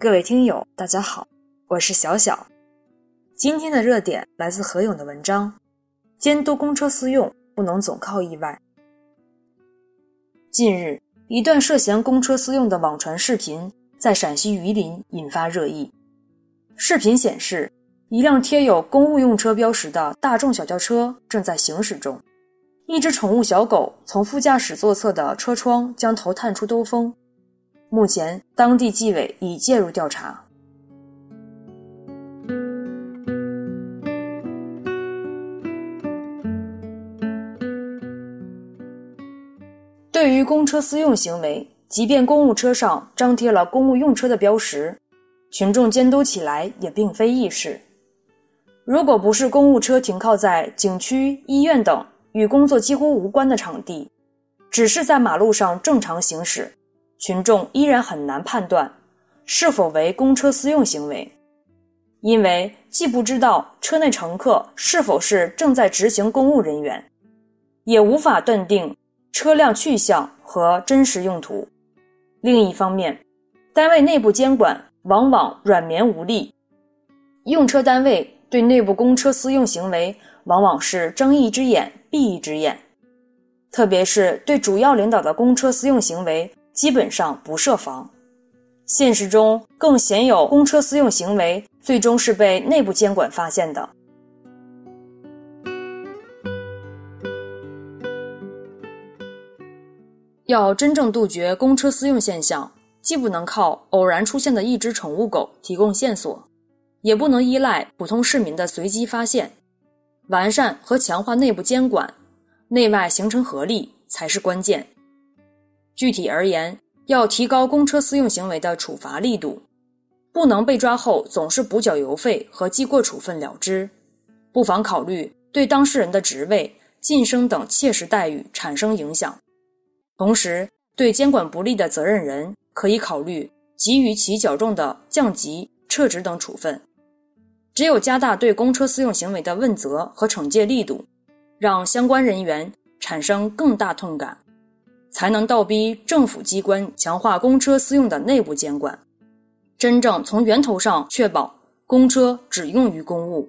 各位听友，大家好，我是小小。今天的热点来自何勇的文章：监督公车私用不能总靠意外。近日，一段涉嫌公车私用的网传视频在陕西榆林引发热议。视频显示，一辆贴有公务用车标识的大众小轿车正在行驶中，一只宠物小狗从副驾驶座侧的车窗将头探出兜风。目前，当地纪委已介入调查。对于公车私用行为，即便公务车上张贴了公务用车的标识，群众监督起来也并非易事。如果不是公务车停靠在景区、医院等与工作几乎无关的场地，只是在马路上正常行驶。群众依然很难判断是否为公车私用行为，因为既不知道车内乘客是否是正在执行公务人员，也无法断定车辆去向和真实用途。另一方面，单位内部监管往往软绵无力，用车单位对内部公车私用行为往往是睁一只眼闭一只眼，特别是对主要领导的公车私用行为。基本上不设防，现实中更鲜有公车私用行为最终是被内部监管发现的。要真正杜绝公车私用现象，既不能靠偶然出现的一只宠物狗提供线索，也不能依赖普通市民的随机发现，完善和强化内部监管，内外形成合力才是关键。具体而言，要提高公车私用行为的处罚力度，不能被抓后总是补缴油费和记过处分了之，不妨考虑对当事人的职位晋升等切实待遇产生影响。同时，对监管不力的责任人，可以考虑给予其较重的降级、撤职等处分。只有加大对公车私用行为的问责和惩戒力度，让相关人员产生更大痛感。才能倒逼政府机关强化公车私用的内部监管，真正从源头上确保公车只用于公务。